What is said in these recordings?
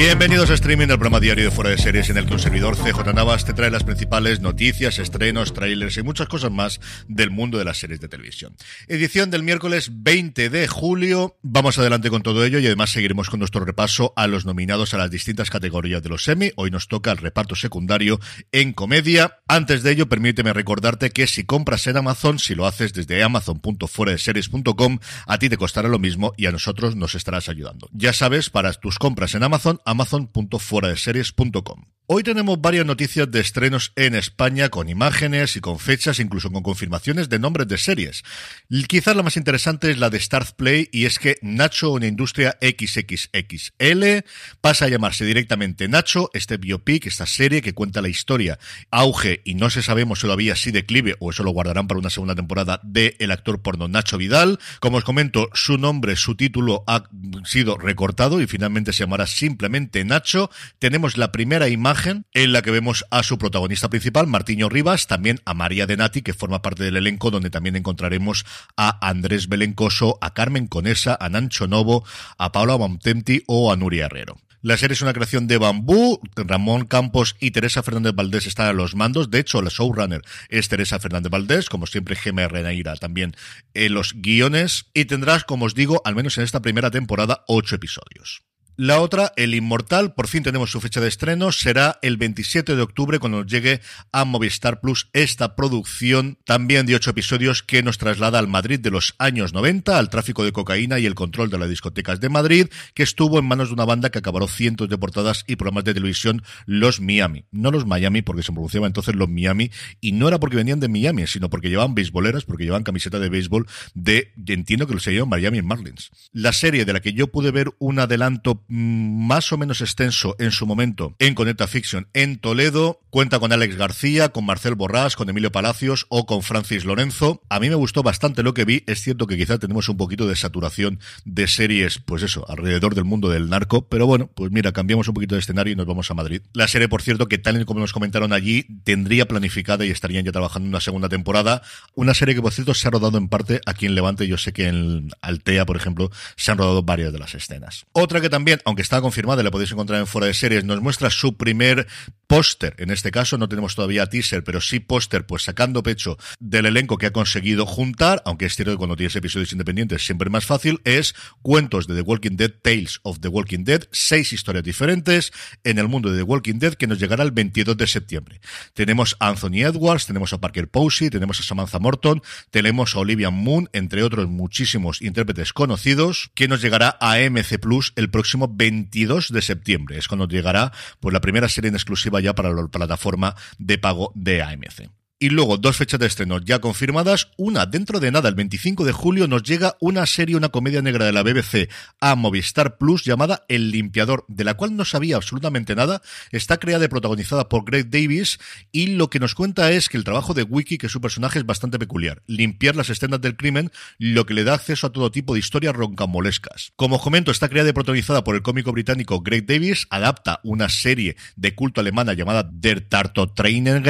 Bienvenidos a Streaming, el programa diario de Fuera de Series en el que un servidor CJ Navas te trae las principales noticias, estrenos, trailers y muchas cosas más del mundo de las series de televisión. Edición del miércoles 20 de julio. Vamos adelante con todo ello y además seguiremos con nuestro repaso a los nominados a las distintas categorías de los Emmy. Hoy nos toca el reparto secundario en comedia. Antes de ello, permíteme recordarte que si compras en Amazon, si lo haces desde amazon.fueradeseries.com, a ti te costará lo mismo y a nosotros nos estarás ayudando. Ya sabes, para tus compras en Amazon, amazon.fueradeseries.com. Hoy tenemos varias noticias de estrenos en España con imágenes y con fechas, incluso con confirmaciones de nombres de series. Quizás la más interesante es la de Start Play y es que Nacho, una industria XXXL, pasa a llamarse directamente Nacho, este biopic, esta serie que cuenta la historia, auge y no se sabemos si declive o eso lo guardarán para una segunda temporada de el actor porno Nacho Vidal. Como os comento, su nombre, su título ha sido recortado y finalmente se llamará simplemente Nacho. Tenemos la primera imagen en la que vemos a su protagonista principal, Martiño Rivas, también a María de Nati, que forma parte del elenco, donde también encontraremos a Andrés Belencoso, a Carmen Conesa, a Nancho Novo, a Paula Montenti o a Nuria Herrero. La serie es una creación de Bambú, Ramón Campos y Teresa Fernández Valdés están a los mandos. De hecho, la showrunner es Teresa Fernández Valdés, como siempre Gemma Renaira también en los guiones. Y tendrás, como os digo, al menos en esta primera temporada, ocho episodios. La otra, El Inmortal, por fin tenemos su fecha de estreno, será el 27 de octubre cuando nos llegue a Movistar Plus esta producción también de ocho episodios que nos traslada al Madrid de los años 90, al tráfico de cocaína y el control de las discotecas de Madrid, que estuvo en manos de una banda que acabaró cientos de portadas y programas de televisión, los Miami. No los Miami, porque se pronunciaba entonces los Miami, y no era porque venían de Miami, sino porque llevaban beisboleras, porque llevaban camiseta de béisbol de, entiendo que se llaman Miami Marlins. La serie de la que yo pude ver un adelanto más o menos extenso en su momento en Conecta Fiction en Toledo. Cuenta con Alex García, con Marcel Borrás, con Emilio Palacios o con Francis Lorenzo. A mí me gustó bastante lo que vi. Es cierto que quizá tenemos un poquito de saturación de series, pues eso, alrededor del mundo del narco. Pero bueno, pues mira, cambiamos un poquito de escenario y nos vamos a Madrid. La serie, por cierto, que tal y como nos comentaron allí, tendría planificada y estarían ya trabajando en una segunda temporada. Una serie que, por cierto, se ha rodado en parte aquí en Levante. Yo sé que en Altea, por ejemplo, se han rodado varias de las escenas. Otra que también, aunque está confirmada, la podéis encontrar en fuera de series, nos muestra su primer póster. En este caso no tenemos todavía teaser, pero sí póster, pues sacando pecho del elenco que ha conseguido juntar, aunque es cierto que cuando tienes episodios independientes siempre es más fácil, es cuentos de The Walking Dead, Tales of The Walking Dead, seis historias diferentes en el mundo de The Walking Dead que nos llegará el 22 de septiembre. Tenemos a Anthony Edwards, tenemos a Parker Posey, tenemos a Samantha Morton, tenemos a Olivia Moon, entre otros muchísimos intérpretes conocidos, que nos llegará a MC Plus el próximo 22 de septiembre. Es cuando llegará pues la primera serie en exclusiva ya para la plataforma de pago de AMC. Y luego, dos fechas de estreno ya confirmadas. Una, dentro de nada, el 25 de julio, nos llega una serie, una comedia negra de la BBC a Movistar Plus llamada El Limpiador, de la cual no sabía absolutamente nada. Está creada y protagonizada por Greg Davis y lo que nos cuenta es que el trabajo de Wiki, que su personaje es bastante peculiar. Limpiar las escenas del crimen, lo que le da acceso a todo tipo de historias roncamolescas. Como comento, está creada y protagonizada por el cómico británico Greg Davis, adapta una serie de culto alemana llamada Der Tarto Trainer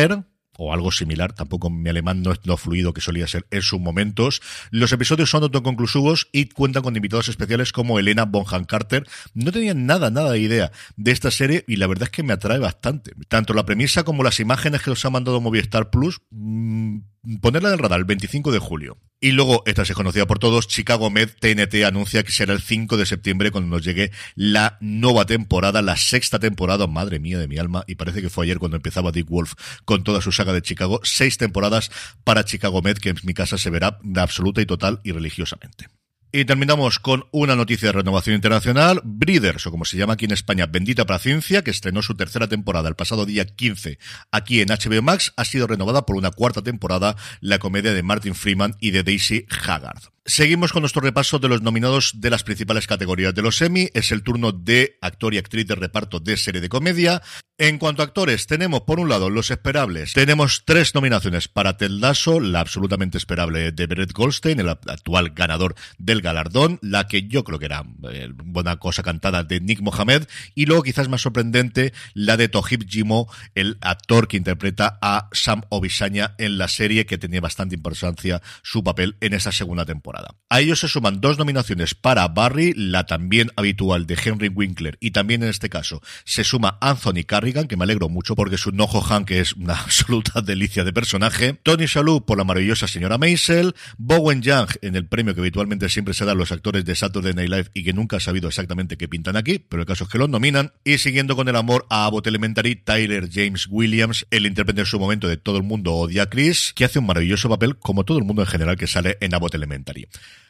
o algo similar. Tampoco mi alemán no es lo fluido que solía ser en sus momentos. Los episodios son autoconclusivos y cuentan con invitados especiales como Elena Bonham Carter. No tenía nada, nada de idea de esta serie y la verdad es que me atrae bastante. Tanto la premisa como las imágenes que os ha mandado Movistar Plus, mmm, ponerla del radar el 25 de julio. Y luego, esta se conocida por todos, Chicago Med TNT anuncia que será el 5 de septiembre cuando nos llegue la nueva temporada, la sexta temporada, madre mía de mi alma, y parece que fue ayer cuando empezaba Dick Wolf con toda su saga de Chicago, seis temporadas para Chicago Med, que en mi casa se verá absoluta y total y religiosamente. Y terminamos con una noticia de renovación internacional. Breeders, o como se llama aquí en España, Bendita Paciencia, que estrenó su tercera temporada el pasado día 15 aquí en HBO Max, ha sido renovada por una cuarta temporada, la comedia de Martin Freeman y de Daisy Haggard. Seguimos con nuestro repaso de los nominados de las principales categorías de los Emmy. Es el turno de actor y actriz de reparto de serie de comedia. En cuanto a actores, tenemos por un lado los esperables. Tenemos tres nominaciones para Ted Lasso, la absolutamente esperable de Brett Goldstein, el actual ganador del galardón, la que yo creo que era eh, buena cosa cantada de Nick Mohamed, y luego quizás más sorprendente la de Tohib Jimo, el actor que interpreta a Sam Obisanya en la serie, que tenía bastante importancia su papel en esa segunda temporada. A ellos se suman dos nominaciones para Barry, la también habitual de Henry Winkler, y también en este caso se suma Anthony Carrigan, que me alegro mucho porque su Nojo Han, que es una absoluta delicia de personaje, Tony Shalhoub por la maravillosa señora Maisel, Bowen Young en el premio que habitualmente siempre se da a los actores de Saturday Night Live y que nunca ha sabido exactamente qué pintan aquí, pero el caso es que los nominan, y siguiendo con el amor a Abbott Elementary, Tyler James Williams, el intérprete en su momento de Todo el mundo odia a Chris, que hace un maravilloso papel como todo el mundo en general que sale en Abbott Elementary.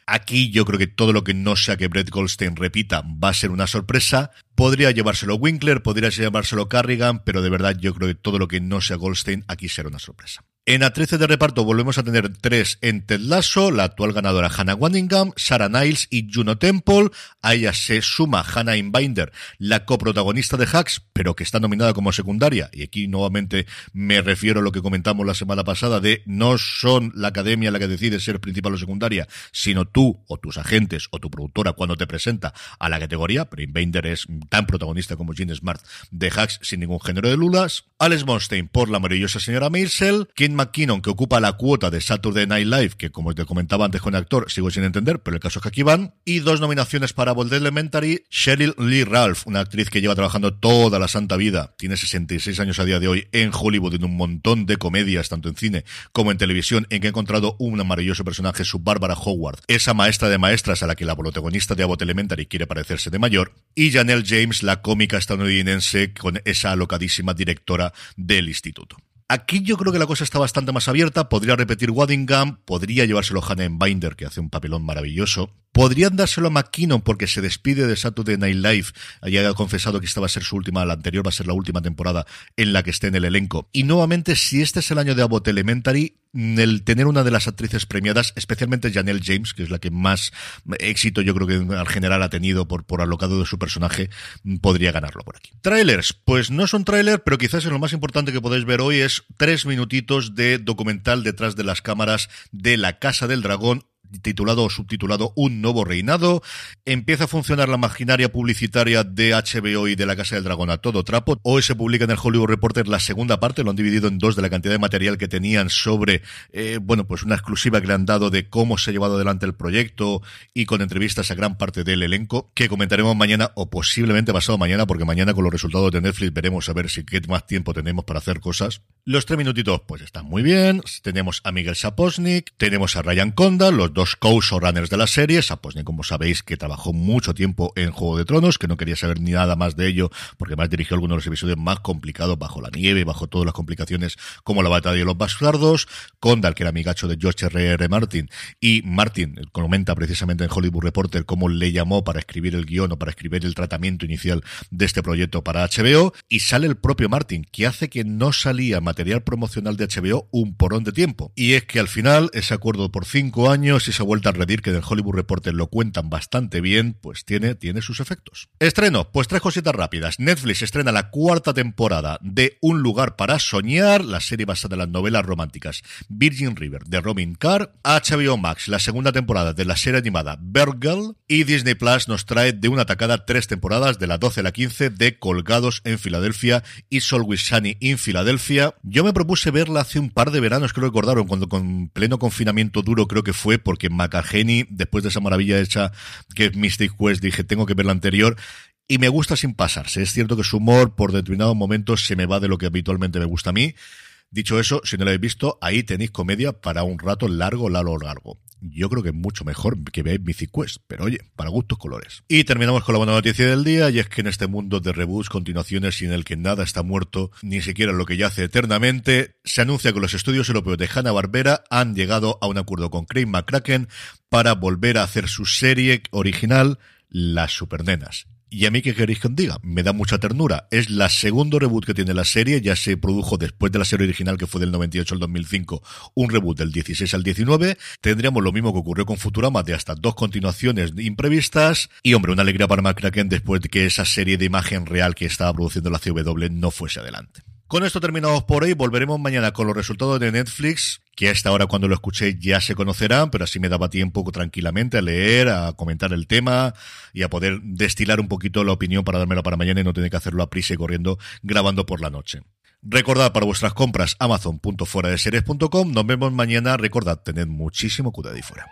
Aquí yo creo que todo lo que no sea que Brett Goldstein repita va a ser una sorpresa. Podría llevárselo Winkler, podría llevárselo Carrigan, pero de verdad yo creo que todo lo que no sea Goldstein aquí será una sorpresa. En actrices de reparto volvemos a tener tres en Ted Lasso, la actual ganadora Hannah Waddingham, Sarah Niles y Juno Temple. A ella se suma Hannah Inbinder, la coprotagonista de Hacks, pero que está nominada como secundaria. Y aquí nuevamente me refiero a lo que comentamos la semana pasada de no son la academia la que decide ser principal o secundaria, sino tú o tus agentes o tu productora cuando te presenta a la categoría. Pero Inbinder es tan protagonista como Jean Smart de Hacks sin ningún género de lulas. Alex Monstein por la maravillosa señora Maisel. McKinnon, que ocupa la cuota de Saturday Night Live, que como te comentaba antes con el actor, sigo sin entender, pero el caso es que aquí van. Y dos nominaciones para Bold Elementary, Cheryl Lee Ralph, una actriz que lleva trabajando toda la santa vida, tiene 66 años a día de hoy en Hollywood, en un montón de comedias, tanto en cine como en televisión, en que ha encontrado un maravilloso personaje, su Barbara Howard, esa maestra de maestras a la que la protagonista de Abbott Elementary quiere parecerse de mayor, y Janelle James, la cómica estadounidense con esa alocadísima directora del instituto. Aquí yo creo que la cosa está bastante más abierta. Podría repetir Waddingham, podría llevárselo Hannah Binder, que hace un papelón maravilloso. Podrían dárselo a McKinnon porque se despide de Saturday Night Live. ha confesado que esta va a ser su última, la anterior va a ser la última temporada en la que esté en el elenco. Y nuevamente, si este es el año de Abbott Elementary, el tener una de las actrices premiadas, especialmente Janelle James, que es la que más éxito yo creo que en general ha tenido por, por alocado de su personaje, podría ganarlo por aquí. Trailers, pues no son trailers, pero quizás es lo más importante que podéis ver hoy es tres minutitos de documental detrás de las cámaras de La Casa del Dragón, titulado o subtitulado Un nuevo reinado. Empieza a funcionar la maquinaria publicitaria de HBO y de la Casa del Dragón a todo trapo. Hoy se publica en el Hollywood Reporter la segunda parte, lo han dividido en dos de la cantidad de material que tenían sobre, eh, bueno, pues una exclusiva que le han dado de cómo se ha llevado adelante el proyecto y con entrevistas a gran parte del elenco que comentaremos mañana o posiblemente pasado mañana porque mañana con los resultados de Netflix veremos a ver si qué más tiempo tenemos para hacer cosas. Los tres minutitos pues están muy bien. Tenemos a Miguel Saposnik, tenemos a Ryan Conda, los dos dos co-showrunners de la serie, Saposnik, como sabéis, que trabajó mucho tiempo en Juego de Tronos, que no quería saber ni nada más de ello, porque más dirigió algunos de los episodios más complicados bajo la nieve, bajo todas las complicaciones, como la batalla de los bastardos, Condal, que era amigacho de George R. R. Martin, y Martin comenta precisamente en Hollywood Reporter cómo le llamó para escribir el guion o para escribir el tratamiento inicial de este proyecto para HBO, y sale el propio Martin, que hace que no salía material promocional de HBO un porón de tiempo. Y es que al final, ese acuerdo por cinco años esa vuelta a redir que del Hollywood Reporter lo cuentan bastante bien, pues tiene, tiene sus efectos. Estreno, pues tres cositas rápidas. Netflix estrena la cuarta temporada de Un lugar para soñar, la serie basada en las novelas románticas Virgin River de Robin Carr. HBO Max, la segunda temporada de la serie animada Girl Y Disney Plus nos trae de una tacada tres temporadas, de la 12 a la 15, de Colgados en Filadelfia y Always Sunny en Filadelfia. Yo me propuse verla hace un par de veranos, creo que recordaron, cuando con pleno confinamiento duro creo que fue, porque Macageni, después de esa maravilla hecha que es Mystic Quest, dije, tengo que ver la anterior y me gusta sin pasarse. Es cierto que su humor por determinados momentos se me va de lo que habitualmente me gusta a mí. Dicho eso, si no lo habéis visto, ahí tenéis comedia para un rato largo, largo, largo yo creo que es mucho mejor que veáis Mythic Quest, pero oye, para gustos colores. Y terminamos con la buena noticia del día, y es que en este mundo de reboots, continuaciones y en el que nada está muerto, ni siquiera lo que yace eternamente, se anuncia que los estudios europeos de Hanna-Barbera han llegado a un acuerdo con Craig McCracken para volver a hacer su serie original, Las Supernenas. Y a mí, ¿qué queréis que os diga? Me da mucha ternura. Es la segundo reboot que tiene la serie. Ya se produjo después de la serie original, que fue del 98 al 2005, un reboot del 16 al 19. Tendríamos lo mismo que ocurrió con Futurama, de hasta dos continuaciones imprevistas. Y, hombre, una alegría para McCracken después de que esa serie de imagen real que estaba produciendo la CW no fuese adelante. Con esto terminamos por hoy. Volveremos mañana con los resultados de Netflix, que hasta ahora cuando lo escuché ya se conocerán, pero así me daba tiempo tranquilamente a leer, a comentar el tema y a poder destilar un poquito la opinión para dármela para mañana y no tener que hacerlo a prisa y corriendo grabando por la noche. Recordad para vuestras compras amazon.fueradeseries.com. Nos vemos mañana. Recordad, tened muchísimo cuidado y fuera.